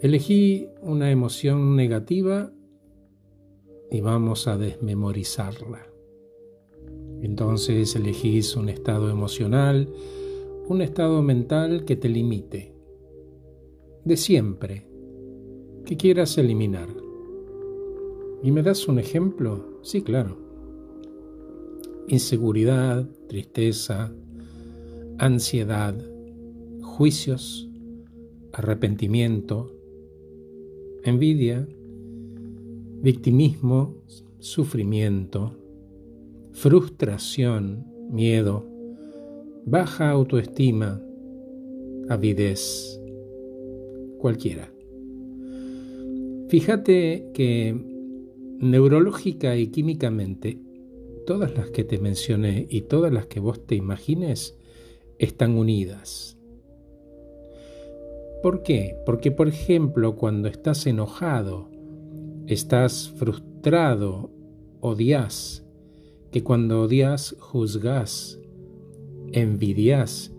Elegí una emoción negativa y vamos a desmemorizarla. Entonces elegís un estado emocional, un estado mental que te limite, de siempre, que quieras eliminar. ¿Y me das un ejemplo? Sí, claro. Inseguridad, tristeza, ansiedad, juicios, arrepentimiento, envidia, victimismo, sufrimiento, frustración, miedo, baja autoestima, avidez, cualquiera. Fíjate que neurológica y químicamente, todas las que te mencioné y todas las que vos te imagines están unidas. ¿Por qué? Porque, por ejemplo, cuando estás enojado, estás frustrado, odias, que cuando odias juzgas, envidias,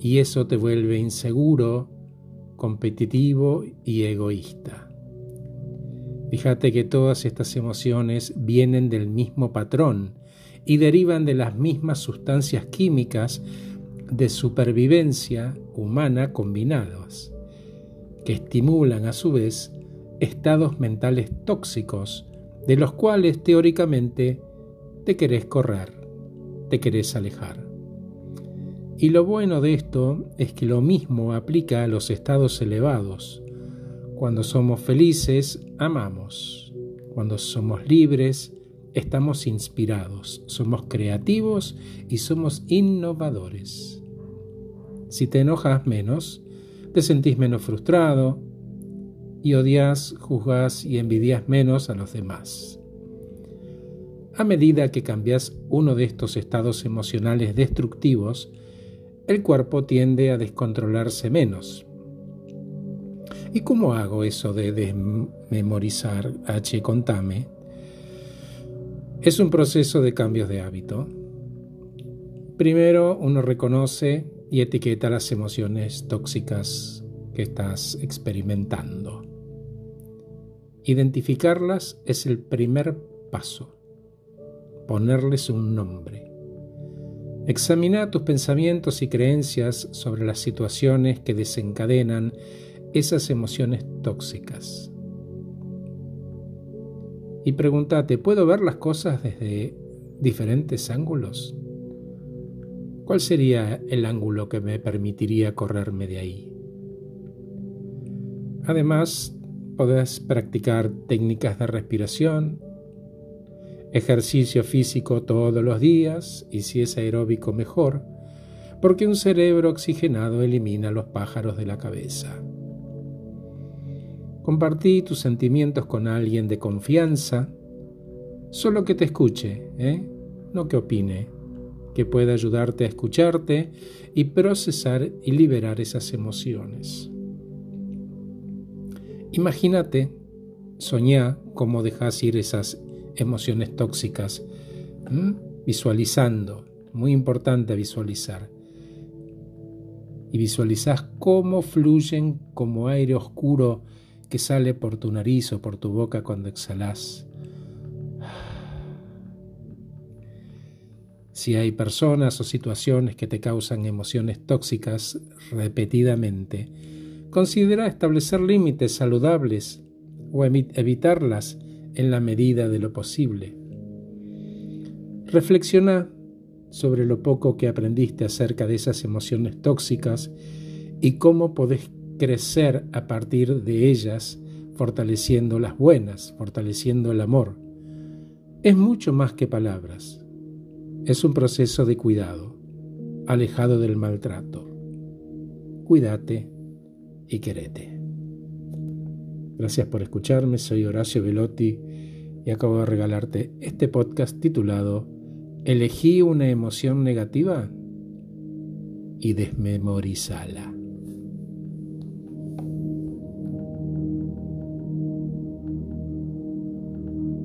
y eso te vuelve inseguro, competitivo y egoísta. Fíjate que todas estas emociones vienen del mismo patrón y derivan de las mismas sustancias químicas de supervivencia humana combinadas, que estimulan a su vez estados mentales tóxicos, de los cuales teóricamente te querés correr, te querés alejar. Y lo bueno de esto es que lo mismo aplica a los estados elevados. Cuando somos felices, amamos. Cuando somos libres, estamos inspirados, somos creativos y somos innovadores. Si te enojas menos, te sentís menos frustrado y odias, juzgas y envidias menos a los demás. A medida que cambias uno de estos estados emocionales destructivos, el cuerpo tiende a descontrolarse menos. ¿Y cómo hago eso de desmemorizar H. Contame? Es un proceso de cambios de hábito. Primero uno reconoce y etiqueta las emociones tóxicas que estás experimentando. Identificarlas es el primer paso. Ponerles un nombre. Examina tus pensamientos y creencias sobre las situaciones que desencadenan esas emociones tóxicas. Y pregúntate, ¿puedo ver las cosas desde diferentes ángulos? ¿Cuál sería el ángulo que me permitiría correrme de ahí? Además, podés practicar técnicas de respiración, ejercicio físico todos los días y si es aeróbico mejor, porque un cerebro oxigenado elimina los pájaros de la cabeza. Compartí tus sentimientos con alguien de confianza, solo que te escuche, ¿eh? no que opine, que pueda ayudarte a escucharte y procesar y liberar esas emociones. Imagínate, soñá cómo dejas ir esas emociones tóxicas, visualizando, muy importante visualizar. Y visualizás cómo fluyen como aire oscuro que sale por tu nariz o por tu boca cuando exhalas. Si hay personas o situaciones que te causan emociones tóxicas repetidamente, considera establecer límites saludables o evitarlas en la medida de lo posible. Reflexiona sobre lo poco que aprendiste acerca de esas emociones tóxicas y cómo podés crecer a partir de ellas, fortaleciendo las buenas, fortaleciendo el amor. Es mucho más que palabras. Es un proceso de cuidado, alejado del maltrato. Cuídate y querete. Gracias por escucharme, soy Horacio Velotti y acabo de regalarte este podcast titulado Elegí una emoción negativa y desmemorizala.